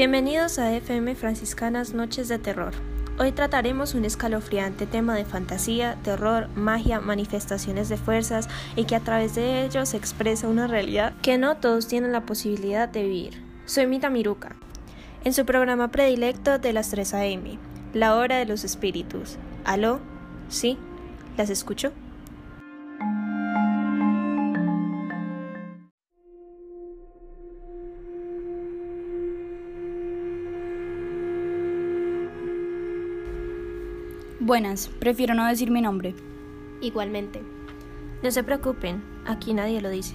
Bienvenidos a FM Franciscanas Noches de Terror. Hoy trataremos un escalofriante tema de fantasía, terror, magia, manifestaciones de fuerzas y que a través de ello se expresa una realidad que no todos tienen la posibilidad de vivir. Soy Mita Miruka. En su programa predilecto de las 3 a.m., La Hora de los Espíritus. ¿Aló? ¿Sí? ¿Las escucho? Buenas, prefiero no decir mi nombre. Igualmente. No se preocupen, aquí nadie lo dice.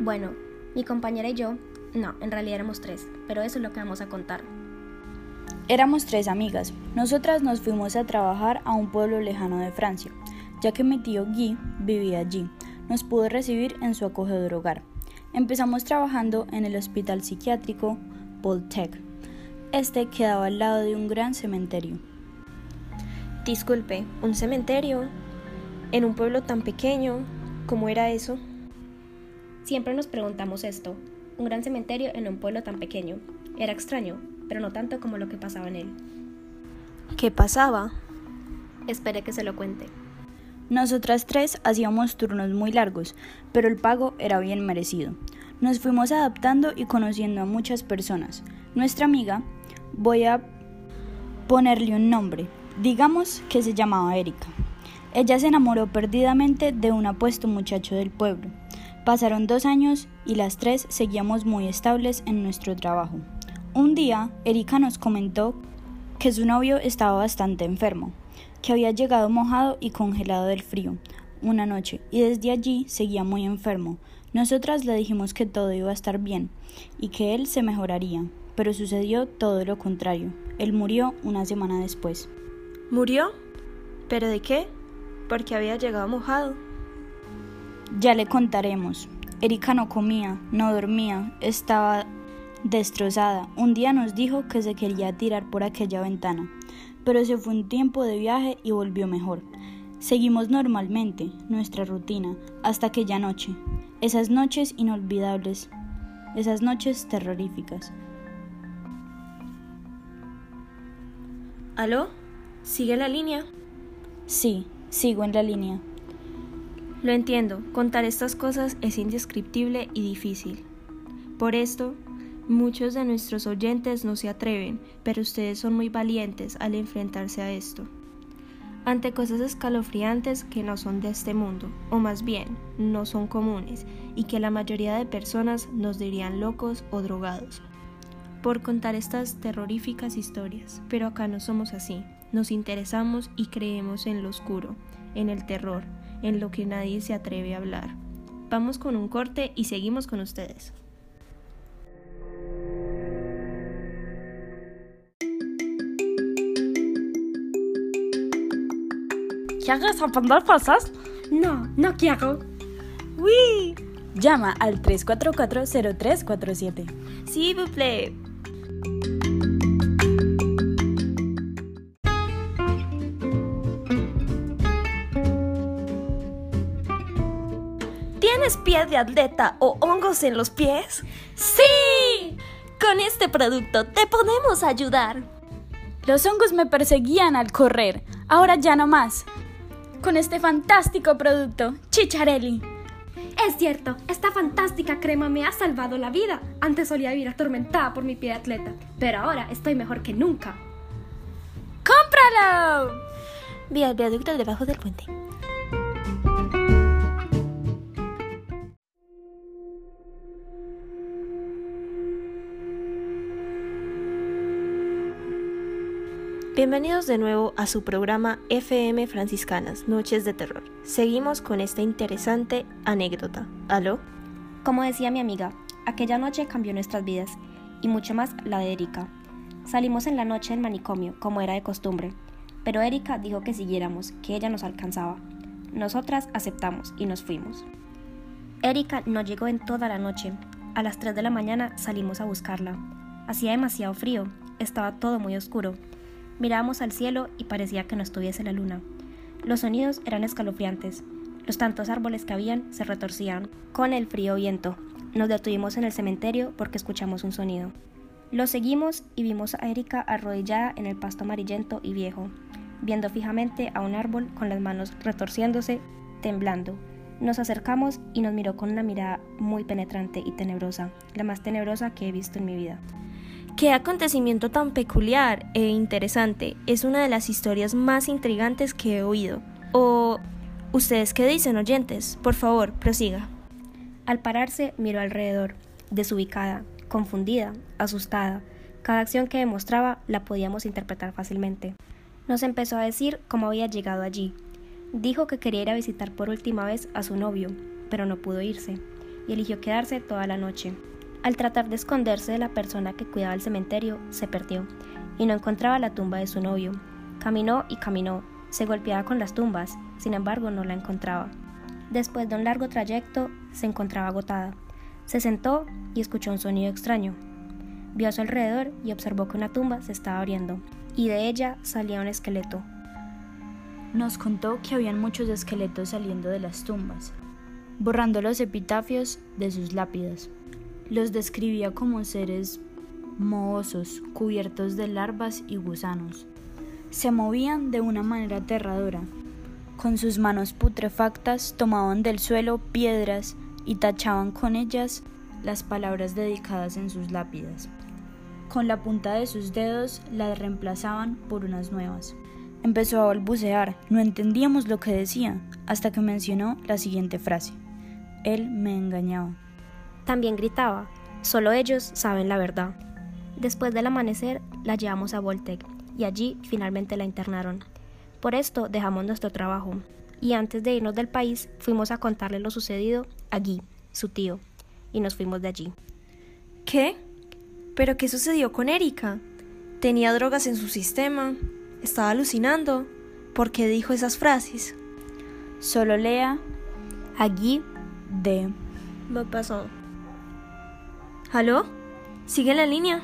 Bueno, mi compañera y yo, no, en realidad éramos tres, pero eso es lo que vamos a contar. Éramos tres amigas. Nosotras nos fuimos a trabajar a un pueblo lejano de Francia ya que mi tío Guy vivía allí. Nos pudo recibir en su acogedor hogar. Empezamos trabajando en el hospital psiquiátrico Voltec. Este quedaba al lado de un gran cementerio. Disculpe, ¿un cementerio? ¿En un pueblo tan pequeño? ¿Cómo era eso? Siempre nos preguntamos esto. Un gran cementerio en un pueblo tan pequeño. Era extraño, pero no tanto como lo que pasaba en él. ¿Qué pasaba? Espere que se lo cuente. Nosotras tres hacíamos turnos muy largos, pero el pago era bien merecido. Nos fuimos adaptando y conociendo a muchas personas. Nuestra amiga, voy a ponerle un nombre, digamos que se llamaba Erika. Ella se enamoró perdidamente de un apuesto muchacho del pueblo. Pasaron dos años y las tres seguíamos muy estables en nuestro trabajo. Un día, Erika nos comentó que su novio estaba bastante enfermo que había llegado mojado y congelado del frío una noche y desde allí seguía muy enfermo. Nosotras le dijimos que todo iba a estar bien y que él se mejoraría, pero sucedió todo lo contrario. Él murió una semana después. ¿Murió? ¿Pero de qué? Porque había llegado mojado. Ya le contaremos. Erika no comía, no dormía, estaba destrozada. Un día nos dijo que se quería tirar por aquella ventana pero se fue un tiempo de viaje y volvió mejor. Seguimos normalmente nuestra rutina hasta aquella noche, esas noches inolvidables, esas noches terroríficas. ¿Aló? ¿Sigue la línea? Sí, sigo en la línea. Lo entiendo, contar estas cosas es indescriptible y difícil. Por esto, Muchos de nuestros oyentes no se atreven, pero ustedes son muy valientes al enfrentarse a esto. Ante cosas escalofriantes que no son de este mundo, o más bien, no son comunes, y que la mayoría de personas nos dirían locos o drogados, por contar estas terroríficas historias. Pero acá no somos así, nos interesamos y creemos en lo oscuro, en el terror, en lo que nadie se atreve a hablar. Vamos con un corte y seguimos con ustedes. ¿Quieres aprender cosas? No, no quiero. ¡Uy! Llama al 344-0347. Sí, buple. ¿Tienes pie de atleta o hongos en los pies? ¡Sí! Con este producto te podemos ayudar. Los hongos me perseguían al correr, ahora ya no más con este fantástico producto, Chicharelli. Es cierto, esta fantástica crema me ha salvado la vida. Antes solía vivir atormentada por mi pie de atleta, pero ahora estoy mejor que nunca. ¡Cómpralo! Vía el viaducto debajo del puente. Bienvenidos de nuevo a su programa FM Franciscanas, Noches de Terror. Seguimos con esta interesante anécdota. ¿Aló? Como decía mi amiga, aquella noche cambió nuestras vidas, y mucho más la de Erika. Salimos en la noche del manicomio, como era de costumbre, pero Erika dijo que siguiéramos, que ella nos alcanzaba. Nosotras aceptamos y nos fuimos. Erika no llegó en toda la noche. A las 3 de la mañana salimos a buscarla. Hacía demasiado frío, estaba todo muy oscuro Mirábamos al cielo y parecía que no estuviese la luna. Los sonidos eran escalofriantes. Los tantos árboles que habían se retorcían con el frío viento. Nos detuvimos en el cementerio porque escuchamos un sonido. Lo seguimos y vimos a Erika arrodillada en el pasto amarillento y viejo, viendo fijamente a un árbol con las manos retorciéndose, temblando. Nos acercamos y nos miró con una mirada muy penetrante y tenebrosa, la más tenebrosa que he visto en mi vida. Qué acontecimiento tan peculiar e interesante. Es una de las historias más intrigantes que he oído. ¿O ustedes qué dicen, oyentes? Por favor, prosiga. Al pararse, miró alrededor, desubicada, confundida, asustada. Cada acción que demostraba la podíamos interpretar fácilmente. Nos empezó a decir cómo había llegado allí. Dijo que quería ir a visitar por última vez a su novio, pero no pudo irse, y eligió quedarse toda la noche. Al tratar de esconderse de la persona que cuidaba el cementerio, se perdió, y no encontraba la tumba de su novio. Caminó y caminó, se golpeaba con las tumbas, sin embargo no la encontraba. Después de un largo trayecto, se encontraba agotada. Se sentó y escuchó un sonido extraño. Vio a su alrededor y observó que una tumba se estaba abriendo, y de ella salía un esqueleto. Nos contó que habían muchos esqueletos saliendo de las tumbas, borrando los epitafios de sus lápidas. Los describía como seres mohosos, cubiertos de larvas y gusanos. Se movían de una manera aterradora. Con sus manos putrefactas tomaban del suelo piedras y tachaban con ellas las palabras dedicadas en sus lápidas. Con la punta de sus dedos las reemplazaban por unas nuevas. Empezó a balbucear, no entendíamos lo que decía, hasta que mencionó la siguiente frase. Él me engañaba. También gritaba, solo ellos saben la verdad. Después del amanecer la llevamos a Voltec y allí finalmente la internaron. Por esto dejamos nuestro trabajo y antes de irnos del país fuimos a contarle lo sucedido a Guy, su tío, y nos fuimos de allí. ¿Qué? ¿Pero qué sucedió con Erika? ¿Tenía drogas en su sistema? ¿Estaba alucinando? ¿Por qué dijo esas frases? Solo lea A Guy de... Me pasó. ¿Aló? ¿Sigue la línea?